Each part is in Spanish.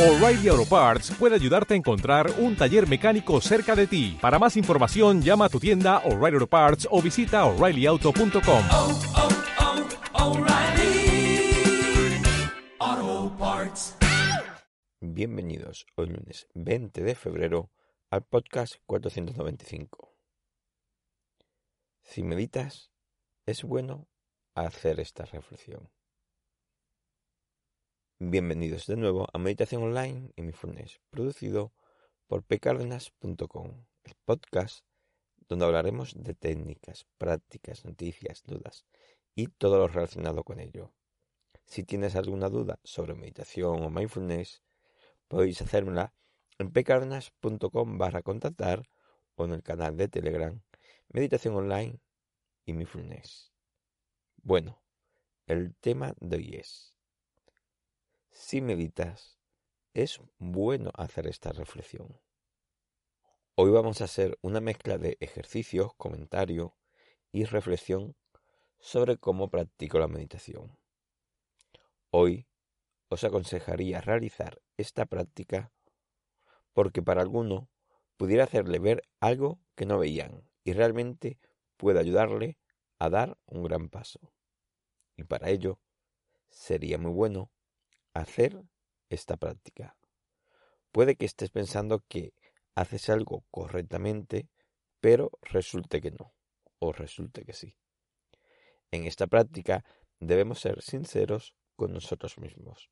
O'Reilly Auto Parts puede ayudarte a encontrar un taller mecánico cerca de ti. Para más información, llama a tu tienda O'Reilly Auto Parts o visita oreillyauto.com. oh, oh, Parts. Bienvenidos hoy lunes 20 de febrero al podcast 495. Si meditas, es bueno hacer esta reflexión. Bienvenidos de nuevo a Meditación Online y mi Mindfulness, producido por pcardenas.com, el podcast donde hablaremos de técnicas, prácticas, noticias, dudas y todo lo relacionado con ello. Si tienes alguna duda sobre meditación o mindfulness, podéis hacérmela en pcardenas.com barra contactar o en el canal de Telegram Meditación Online y Mindfulness. Bueno, el tema de hoy es si meditas, es bueno hacer esta reflexión. Hoy vamos a hacer una mezcla de ejercicios, comentario y reflexión sobre cómo practico la meditación. Hoy os aconsejaría realizar esta práctica porque para alguno pudiera hacerle ver algo que no veían y realmente puede ayudarle a dar un gran paso. Y para ello sería muy bueno hacer esta práctica. Puede que estés pensando que haces algo correctamente, pero resulte que no, o resulte que sí. En esta práctica debemos ser sinceros con nosotros mismos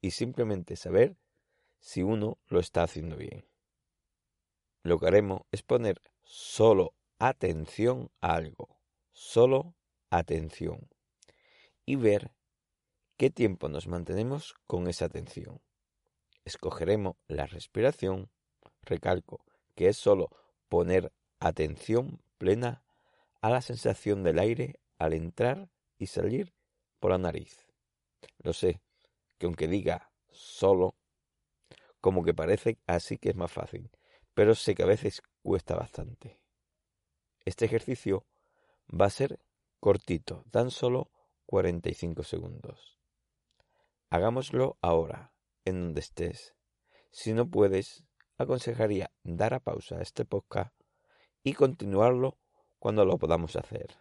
y simplemente saber si uno lo está haciendo bien. Lo que haremos es poner solo atención a algo, solo atención, y ver qué tiempo nos mantenemos con esa atención. Escogeremos la respiración, recalco que es solo poner atención plena a la sensación del aire al entrar y salir por la nariz. Lo sé, que aunque diga solo, como que parece así que es más fácil, pero sé que a veces cuesta bastante. Este ejercicio va a ser cortito, tan solo 45 segundos. Hagámoslo ahora, en donde estés. Si no puedes, aconsejaría dar a pausa a este podcast y continuarlo cuando lo podamos hacer.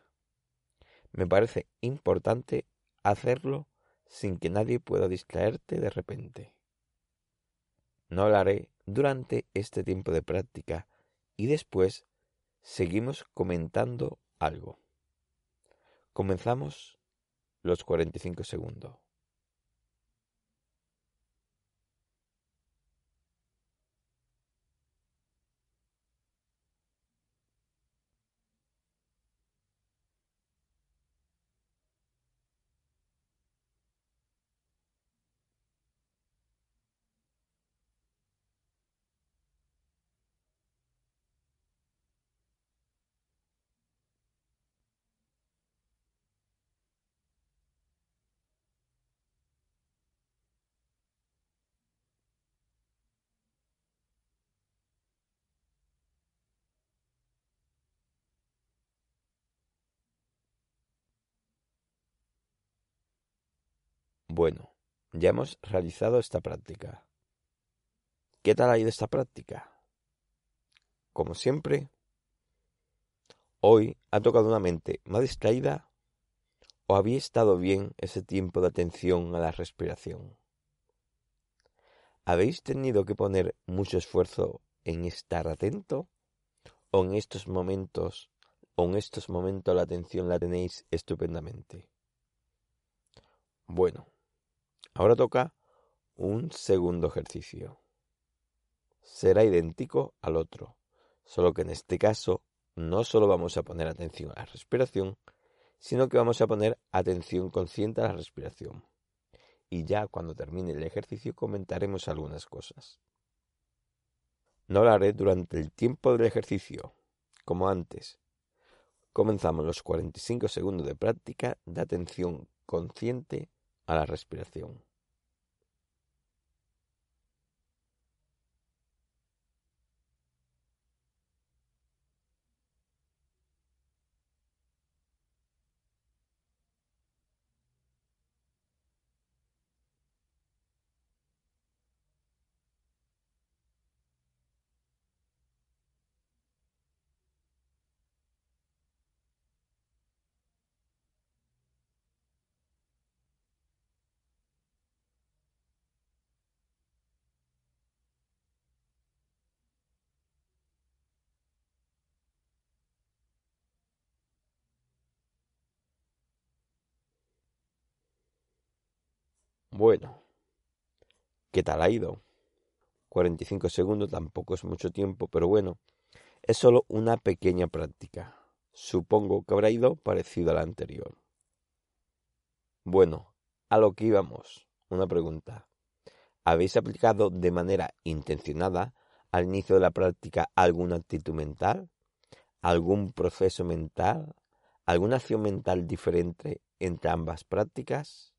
Me parece importante hacerlo sin que nadie pueda distraerte de repente. No hablaré durante este tiempo de práctica y después seguimos comentando algo. Comenzamos los 45 segundos. Bueno, ya hemos realizado esta práctica. ¿Qué tal ha ido esta práctica? Como siempre, hoy ha tocado una mente más distraída o había estado bien ese tiempo de atención a la respiración. ¿Habéis tenido que poner mucho esfuerzo en estar atento? ¿O en estos momentos, o en estos momentos la atención la tenéis estupendamente? Bueno, Ahora toca un segundo ejercicio. Será idéntico al otro, solo que en este caso no solo vamos a poner atención a la respiración, sino que vamos a poner atención consciente a la respiración. Y ya cuando termine el ejercicio comentaremos algunas cosas. No hablaré durante el tiempo del ejercicio, como antes. Comenzamos los 45 segundos de práctica de atención consciente a la respiración. Bueno, ¿qué tal ha ido? 45 segundos tampoco es mucho tiempo, pero bueno, es solo una pequeña práctica. Supongo que habrá ido parecido a la anterior. Bueno, a lo que íbamos. Una pregunta. ¿Habéis aplicado de manera intencionada al inicio de la práctica alguna actitud mental? ¿Algún proceso mental? ¿Alguna acción mental diferente entre ambas prácticas?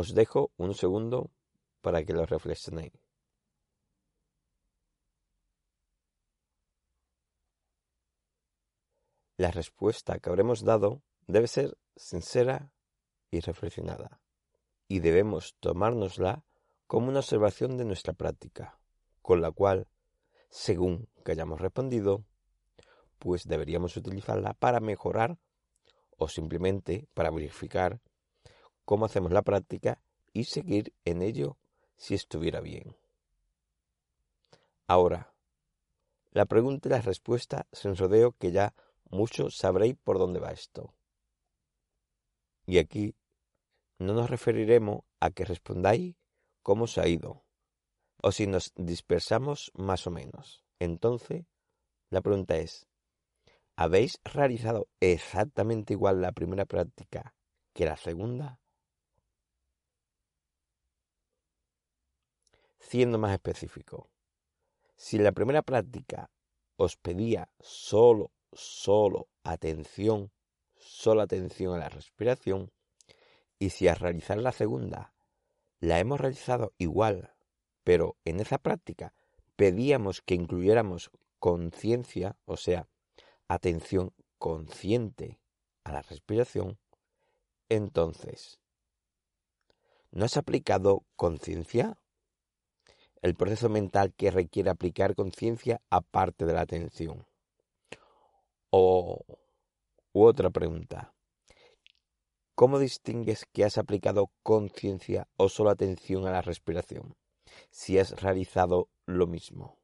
Os dejo un segundo para que lo reflexionéis. La respuesta que habremos dado debe ser sincera y reflexionada, y debemos tomárnosla como una observación de nuestra práctica, con la cual, según que hayamos respondido, pues deberíamos utilizarla para mejorar o simplemente para verificar cómo hacemos la práctica y seguir en ello si estuviera bien. Ahora, la pregunta y la respuesta un rodeo que ya muchos sabréis por dónde va esto. Y aquí no nos referiremos a que respondáis cómo se ha ido, o si nos dispersamos más o menos. Entonces, la pregunta es, ¿habéis realizado exactamente igual la primera práctica que la segunda? Siendo más específico, si la primera práctica os pedía solo, solo atención, solo atención a la respiración, y si al realizar la segunda la hemos realizado igual, pero en esa práctica pedíamos que incluyéramos conciencia, o sea, atención consciente a la respiración, entonces, ¿no has aplicado conciencia? El proceso mental que requiere aplicar conciencia aparte de la atención. O u otra pregunta. ¿Cómo distingues que has aplicado conciencia o solo atención a la respiración? Si has realizado lo mismo.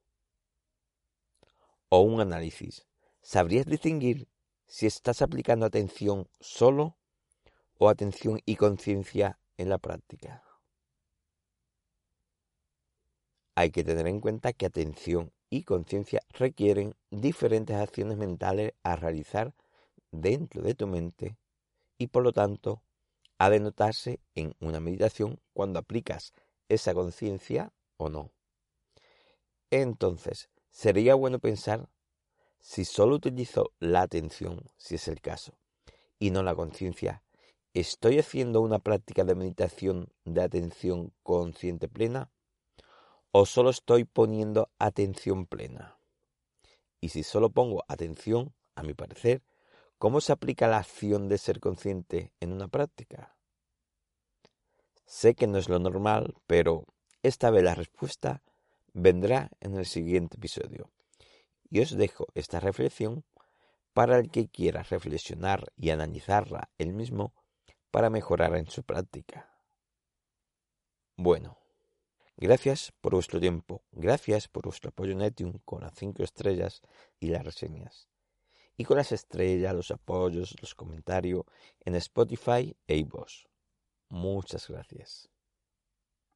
O un análisis. ¿Sabrías distinguir si estás aplicando atención solo o atención y conciencia en la práctica? Hay que tener en cuenta que atención y conciencia requieren diferentes acciones mentales a realizar dentro de tu mente y por lo tanto ha de notarse en una meditación cuando aplicas esa conciencia o no. Entonces, sería bueno pensar si solo utilizo la atención, si es el caso, y no la conciencia, ¿estoy haciendo una práctica de meditación de atención consciente plena? O solo estoy poniendo atención plena. Y si solo pongo atención, a mi parecer, ¿cómo se aplica la acción de ser consciente en una práctica? Sé que no es lo normal, pero esta vez la respuesta vendrá en el siguiente episodio. Y os dejo esta reflexión para el que quiera reflexionar y analizarla él mismo para mejorar en su práctica. Bueno, Gracias por vuestro tiempo, gracias por vuestro apoyo en Etium con las cinco estrellas y las reseñas. Y con las estrellas, los apoyos, los comentarios en Spotify e iVoox. Muchas gracias.